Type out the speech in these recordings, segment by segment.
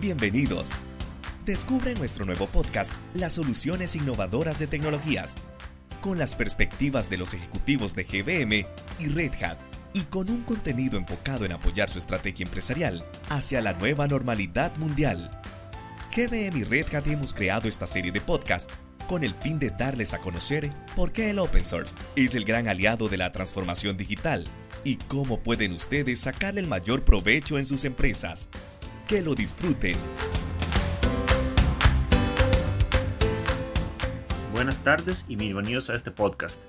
Bienvenidos. Descubre nuestro nuevo podcast las soluciones innovadoras de tecnologías, con las perspectivas de los ejecutivos de GBM y Red Hat, y con un contenido enfocado en apoyar su estrategia empresarial hacia la nueva normalidad mundial. GBM y Red Hat hemos creado esta serie de podcasts con el fin de darles a conocer por qué el open source es el gran aliado de la transformación digital y cómo pueden ustedes sacarle el mayor provecho en sus empresas. Que lo disfruten. Buenas tardes y bienvenidos a este podcast.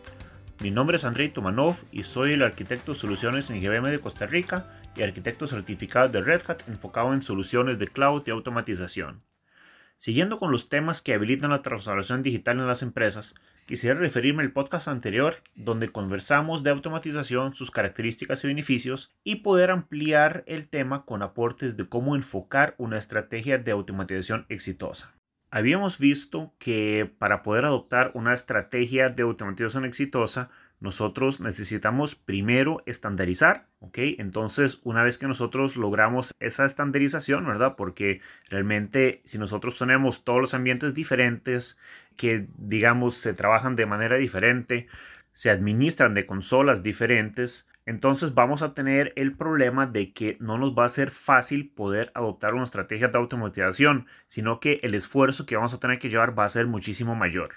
Mi nombre es Andrei Tumanov y soy el arquitecto de soluciones en GBM de Costa Rica y arquitecto certificado de Red Hat enfocado en soluciones de cloud y automatización. Siguiendo con los temas que habilitan la transformación digital en las empresas, quisiera referirme al podcast anterior donde conversamos de automatización, sus características y beneficios y poder ampliar el tema con aportes de cómo enfocar una estrategia de automatización exitosa. Habíamos visto que para poder adoptar una estrategia de automatización exitosa nosotros necesitamos primero estandarizar, ¿ok? Entonces, una vez que nosotros logramos esa estandarización, ¿verdad? Porque realmente si nosotros tenemos todos los ambientes diferentes, que digamos se trabajan de manera diferente, se administran de consolas diferentes, entonces vamos a tener el problema de que no nos va a ser fácil poder adoptar una estrategia de automatización, sino que el esfuerzo que vamos a tener que llevar va a ser muchísimo mayor.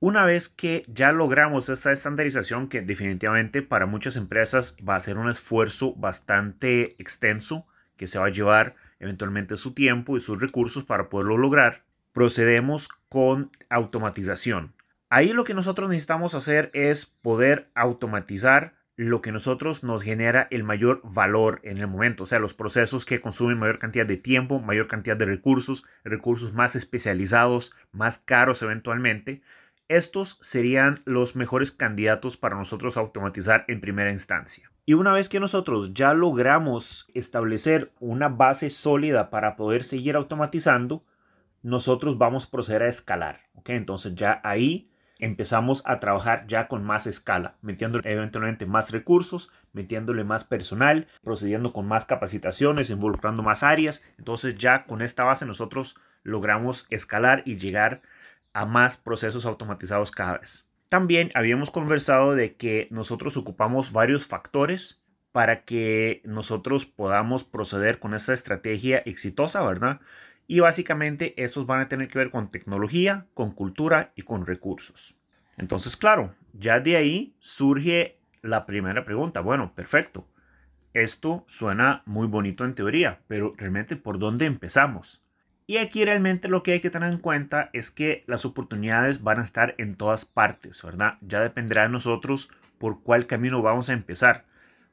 Una vez que ya logramos esta estandarización, que definitivamente para muchas empresas va a ser un esfuerzo bastante extenso, que se va a llevar eventualmente su tiempo y sus recursos para poderlo lograr, procedemos con automatización. Ahí lo que nosotros necesitamos hacer es poder automatizar lo que nosotros nos genera el mayor valor en el momento, o sea, los procesos que consumen mayor cantidad de tiempo, mayor cantidad de recursos, recursos más especializados, más caros eventualmente, estos serían los mejores candidatos para nosotros automatizar en primera instancia. Y una vez que nosotros ya logramos establecer una base sólida para poder seguir automatizando, nosotros vamos a proceder a escalar. Entonces ya ahí empezamos a trabajar ya con más escala, metiéndole eventualmente más recursos, metiéndole más personal, procediendo con más capacitaciones, involucrando más áreas. Entonces ya con esta base nosotros logramos escalar y llegar a más procesos automatizados cada vez. También habíamos conversado de que nosotros ocupamos varios factores para que nosotros podamos proceder con esta estrategia exitosa, ¿verdad? Y básicamente estos van a tener que ver con tecnología, con cultura y con recursos. Entonces, claro, ya de ahí surge la primera pregunta. Bueno, perfecto. Esto suena muy bonito en teoría, pero realmente ¿por dónde empezamos? Y aquí realmente lo que hay que tener en cuenta es que las oportunidades van a estar en todas partes, ¿verdad? Ya dependerá de nosotros por cuál camino vamos a empezar.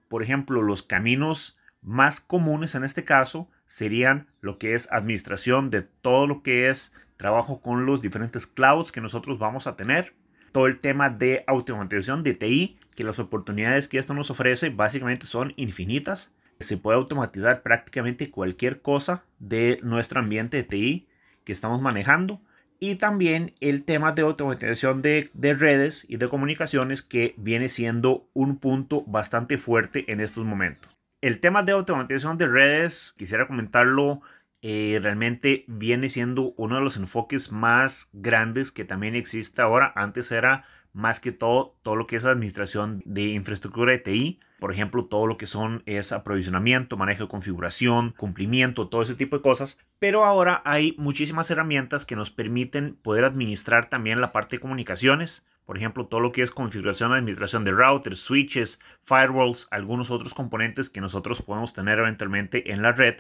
Por ejemplo, los caminos más comunes en este caso serían lo que es administración de todo lo que es trabajo con los diferentes clouds que nosotros vamos a tener. Todo el tema de automatización de TI, que las oportunidades que esto nos ofrece básicamente son infinitas se puede automatizar prácticamente cualquier cosa de nuestro ambiente de TI que estamos manejando. Y también el tema de automatización de, redes y de comunicaciones que viene siendo un punto bastante fuerte en estos momentos. El tema de automatización de redes, quisiera comentarlo, eh, realmente viene siendo uno de los enfoques más grandes que también existe ahora. Antes era más que todo todo lo que es administración de infraestructura de TI por ejemplo, todo lo que son es aprovisionamiento, manejo de configuración, cumplimiento, todo ese tipo de cosas. Pero ahora hay muchísimas herramientas que nos permiten poder administrar también la parte de comunicaciones. Por ejemplo, todo lo que es configuración, administración de routers, switches, firewalls, algunos otros componentes que nosotros podemos tener eventualmente en la red.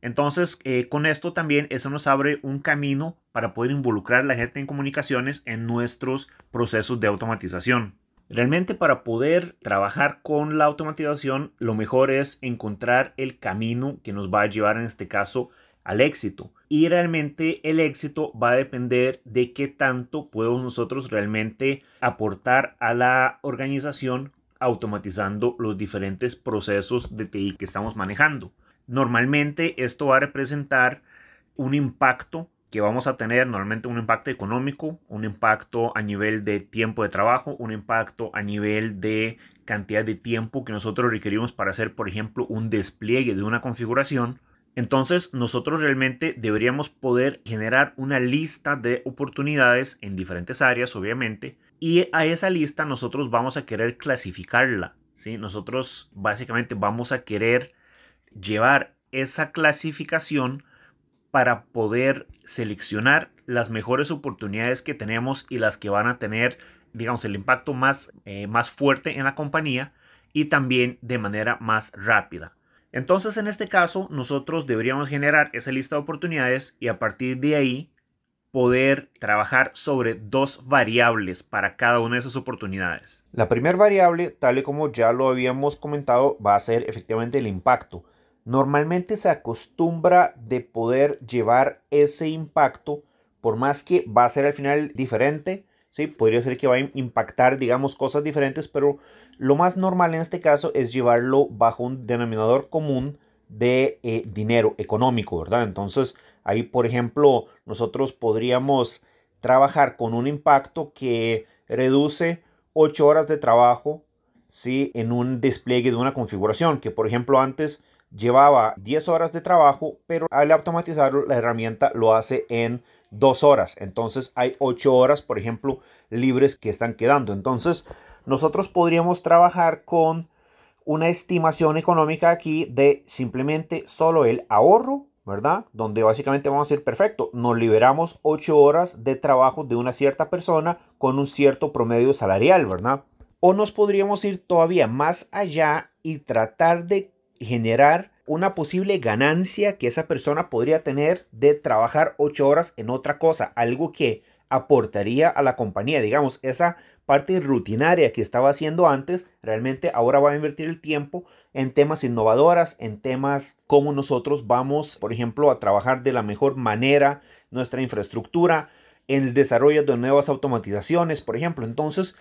Entonces, eh, con esto también eso nos abre un camino para poder involucrar a la gente en comunicaciones en nuestros procesos de automatización. Realmente para poder trabajar con la automatización, lo mejor es encontrar el camino que nos va a llevar en este caso al éxito. Y realmente el éxito va a depender de qué tanto podemos nosotros realmente aportar a la organización automatizando los diferentes procesos de TI que estamos manejando. Normalmente esto va a representar un impacto que vamos a tener normalmente un impacto económico, un impacto a nivel de tiempo de trabajo, un impacto a nivel de cantidad de tiempo que nosotros requerimos para hacer, por ejemplo, un despliegue de una configuración. Entonces nosotros realmente deberíamos poder generar una lista de oportunidades en diferentes áreas, obviamente, y a esa lista nosotros vamos a querer clasificarla. ¿sí? Nosotros básicamente vamos a querer llevar esa clasificación para poder seleccionar las mejores oportunidades que tenemos y las que van a tener, digamos, el impacto más, eh, más fuerte en la compañía y también de manera más rápida. Entonces, en este caso, nosotros deberíamos generar esa lista de oportunidades y a partir de ahí poder trabajar sobre dos variables para cada una de esas oportunidades. La primera variable, tal y como ya lo habíamos comentado, va a ser efectivamente el impacto. Normalmente se acostumbra de poder llevar ese impacto, por más que va a ser al final diferente, ¿sí? Podría ser que va a impactar, digamos, cosas diferentes, pero lo más normal en este caso es llevarlo bajo un denominador común de eh, dinero económico, ¿verdad? Entonces, ahí, por ejemplo, nosotros podríamos trabajar con un impacto que reduce 8 horas de trabajo, ¿sí? En un despliegue de una configuración, que por ejemplo antes llevaba 10 horas de trabajo, pero al automatizarlo, la herramienta lo hace en dos horas. Entonces hay ocho horas, por ejemplo, libres que están quedando. Entonces nosotros podríamos trabajar con una estimación económica aquí de simplemente solo el ahorro, ¿verdad? Donde básicamente vamos a decir, perfecto, nos liberamos ocho horas de trabajo de una cierta persona con un cierto promedio salarial, ¿verdad? O nos podríamos ir todavía más allá y tratar de generar una posible ganancia que esa persona podría tener de trabajar ocho horas en otra cosa, algo que aportaría a la compañía, digamos, esa parte rutinaria que estaba haciendo antes, realmente ahora va a invertir el tiempo en temas innovadoras, en temas como nosotros vamos, por ejemplo, a trabajar de la mejor manera nuestra infraestructura, en el desarrollo de nuevas automatizaciones, por ejemplo. Entonces,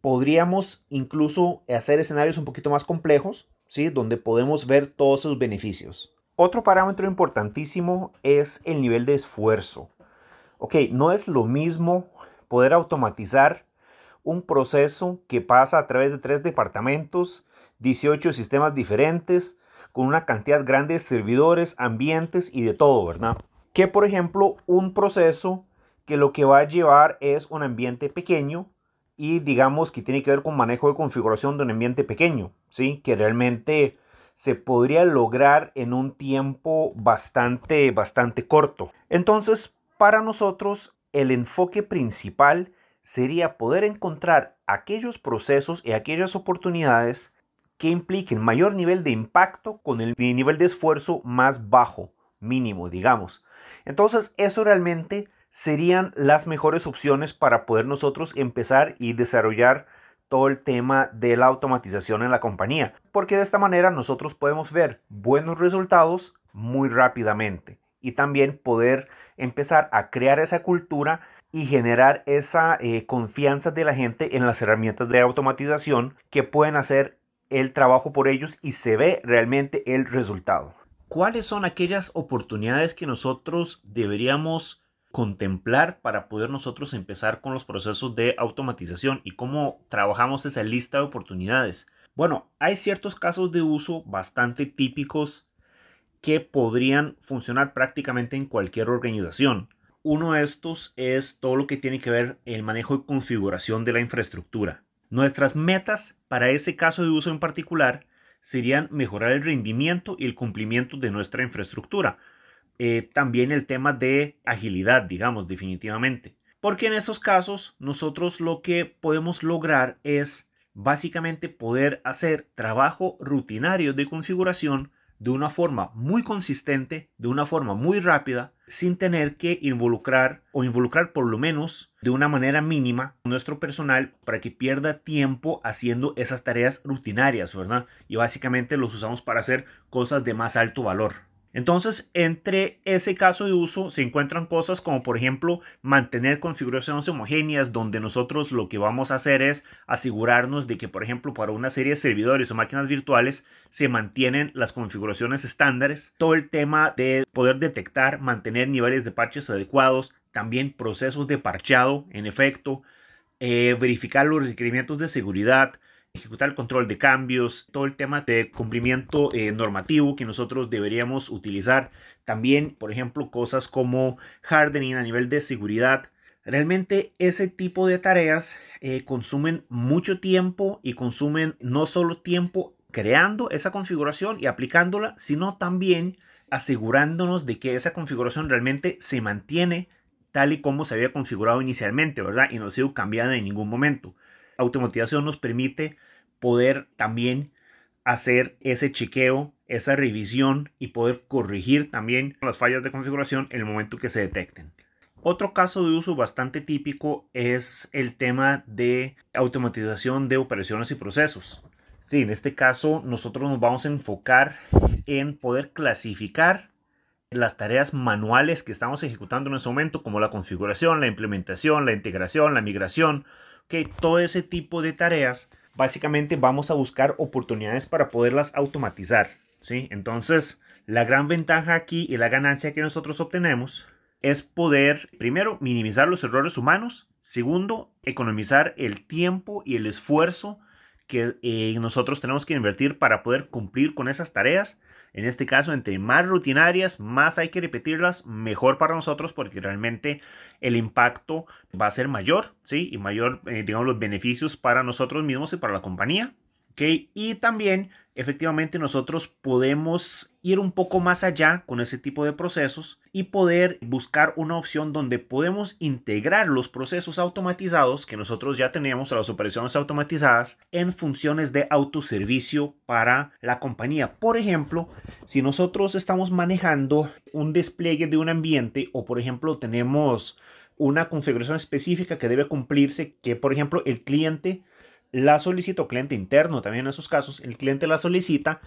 podríamos incluso hacer escenarios un poquito más complejos, donde podemos ver todos sus beneficios. Otro parámetro importantísimo es el nivel de esfuerzo. Ok, no es lo mismo poder automatizar un proceso que pasa a través de tres departamentos, 18 sistemas diferentes, con una cantidad grande de servidores, ambientes y de todo, ¿verdad? Que por ejemplo un proceso que lo que va a llevar es un ambiente pequeño y digamos que tiene que ver con manejo de configuración de un ambiente pequeño, ¿sí? Que realmente se podría lograr en un tiempo bastante, bastante corto. Entonces, para nosotros, el enfoque principal sería poder encontrar aquellos procesos y aquellas oportunidades que impliquen mayor nivel de impacto con el nivel de esfuerzo más bajo, mínimo, digamos. Entonces, eso realmente serían las mejores opciones para poder nosotros empezar y desarrollar todo el tema de la automatización en la compañía, porque de esta manera nosotros podemos ver buenos resultados muy rápidamente y también poder empezar a crear esa cultura y generar esa eh, confianza de la gente en las herramientas de automatización que pueden hacer el trabajo por ellos y se ve realmente el resultado. ¿Cuáles son aquellas oportunidades que nosotros deberíamos contemplar para poder nosotros empezar con los procesos de automatización y cómo trabajamos esa lista de oportunidades. Bueno, hay ciertos casos de uso bastante típicos que podrían funcionar prácticamente en cualquier organización. Uno de estos es todo lo que tiene que ver el manejo y configuración de la infraestructura. Nuestras metas para ese caso de uso en particular serían mejorar el rendimiento y el cumplimiento de nuestra infraestructura, eh, también el tema de agilidad, digamos, definitivamente. Porque en estos casos nosotros lo que podemos lograr es básicamente poder hacer trabajo rutinario de configuración de una forma muy consistente, de una forma muy rápida, sin tener que involucrar o involucrar por lo menos de una manera mínima nuestro personal para que pierda tiempo haciendo esas tareas rutinarias, ¿verdad? Y básicamente los usamos para hacer cosas de más alto valor. Entonces, entre ese caso de uso se encuentran cosas como, por ejemplo, mantener configuraciones homogéneas, donde nosotros lo que vamos a hacer es asegurarnos de que, por ejemplo, para una serie de servidores o máquinas virtuales se mantienen las configuraciones estándares. Todo el tema de poder detectar, mantener niveles de parches adecuados, también procesos de parcheado, en efecto, eh, verificar los requerimientos de seguridad, ejecutar el control de cambios, todo el tema de cumplimiento eh, normativo que nosotros deberíamos utilizar. También, por ejemplo, cosas como hardening a nivel de seguridad. Realmente ese tipo de tareas eh, consumen mucho tiempo y consumen no solo tiempo creando esa configuración y aplicándola, sino también asegurándonos de que esa configuración realmente se mantiene tal y como se había configurado inicialmente, ¿verdad? Y no ha sido cambiada en ningún momento. Automatización nos permite poder también hacer ese chequeo, esa revisión y poder corregir también las fallas de configuración en el momento que se detecten. Otro caso de uso bastante típico es el tema de automatización de operaciones y procesos. Sí, en este caso nosotros nos vamos a enfocar en poder clasificar las tareas manuales que estamos ejecutando en ese momento, como la configuración, la implementación, la integración, la migración, que todo ese tipo de tareas, básicamente vamos a buscar oportunidades para poderlas automatizar. ¿sí? Entonces, la gran ventaja aquí y la ganancia que nosotros obtenemos es poder, primero, minimizar los errores humanos, segundo, economizar el tiempo y el esfuerzo que eh, nosotros tenemos que invertir para poder cumplir con esas tareas en este caso, entre más rutinarias, más hay que repetirlas, mejor para nosotros porque realmente el impacto va a ser mayor, ¿sí? Y mayor, eh, digamos, los beneficios para nosotros mismos y para la compañía. Y también, efectivamente, nosotros podemos ir un poco más allá con ese tipo de procesos y poder buscar una opción donde podemos integrar los procesos automatizados que nosotros ya tenemos, las operaciones automatizadas, en funciones de autoservicio para la compañía. Por ejemplo, si nosotros estamos manejando un despliegue de un ambiente o, por ejemplo, tenemos una configuración específica que debe cumplirse, que, por ejemplo, el cliente la solicita cliente interno también en esos casos, el cliente la solicita,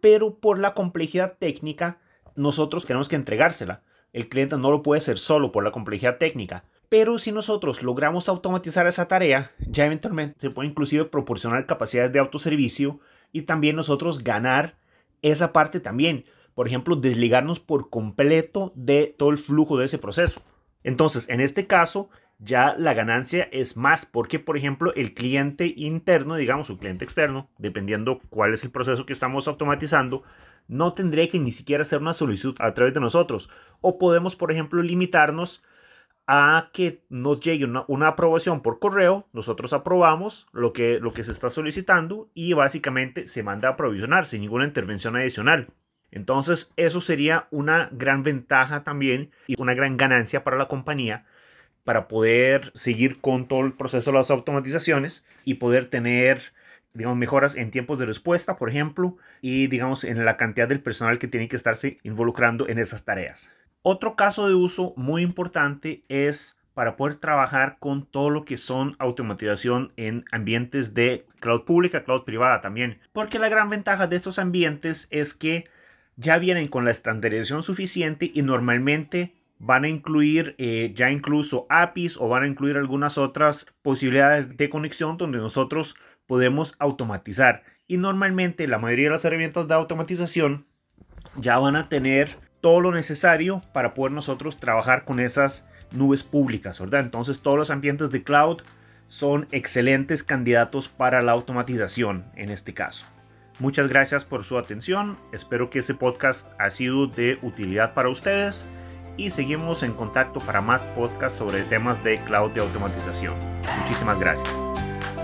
pero por la complejidad técnica nosotros tenemos que entregársela. El cliente no lo puede hacer solo por la complejidad técnica. Pero si nosotros logramos automatizar esa tarea, ya eventualmente se puede inclusive proporcionar capacidades de autoservicio y también nosotros ganar esa parte también. Por ejemplo, desligarnos por completo de todo el flujo de ese proceso. Entonces, en este caso, ya la ganancia es más porque, por ejemplo, el cliente interno, digamos, su cliente externo, dependiendo cuál es el proceso que estamos automatizando, no tendría que ni siquiera hacer una solicitud a través de nosotros. O podemos, por ejemplo, limitarnos a que nos llegue una, aprobación por correo, nosotros aprobamos lo que, lo que se está solicitando y básicamente se manda a provisionar sin ninguna intervención adicional. Entonces, eso sería una gran ventaja también y una gran ganancia para la compañía para poder seguir con todo el proceso de las automatizaciones y poder tener digamos, mejoras en tiempos de respuesta, por ejemplo, y digamos en la cantidad del personal que tiene que estarse involucrando en esas tareas. Otro caso de uso muy importante es para poder trabajar con todo lo que son automatización en ambientes de cloud pública, cloud privada también. Porque la gran ventaja de estos ambientes es que ya vienen con la estandarización suficiente y normalmente van a incluir eh, ya incluso APIs o van a incluir algunas otras posibilidades de conexión donde nosotros podemos automatizar. Y normalmente la mayoría de las herramientas de automatización ya van a tener todo lo necesario para poder nosotros trabajar con esas nubes públicas, ¿verdad? Entonces todos los ambientes de cloud son excelentes candidatos para la automatización en este caso. Muchas gracias por su atención. Espero que ese podcast ha sido de utilidad para ustedes y seguimos en contacto para más podcasts sobre temas de cloud de automatización. Muchísimas gracias.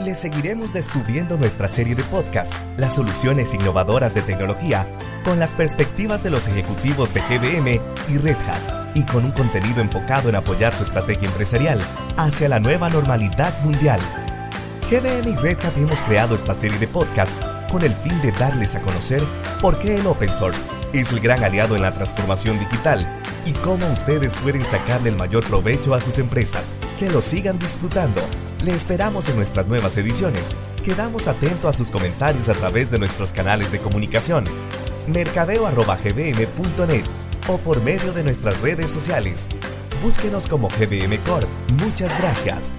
Les seguiremos descubriendo nuestra serie de podcasts, las soluciones innovadoras de tecnología, con las perspectivas de los ejecutivos de GBM y Red Hat, y con un contenido enfocado en apoyar su estrategia empresarial hacia la nueva normalidad mundial. GBM y Red Hat hemos creado esta serie de podcasts con el fin de darles a conocer por qué el open source es el gran aliado en la transformación digital y cómo ustedes pueden sacarle el mayor provecho a sus empresas. Que lo sigan disfrutando. Le esperamos en nuestras nuevas ediciones. Quedamos atentos a sus comentarios a través de nuestros canales de comunicación, mercadeo.gbm.net o por medio de nuestras redes sociales. Búsquenos como GBM Corp. Muchas gracias.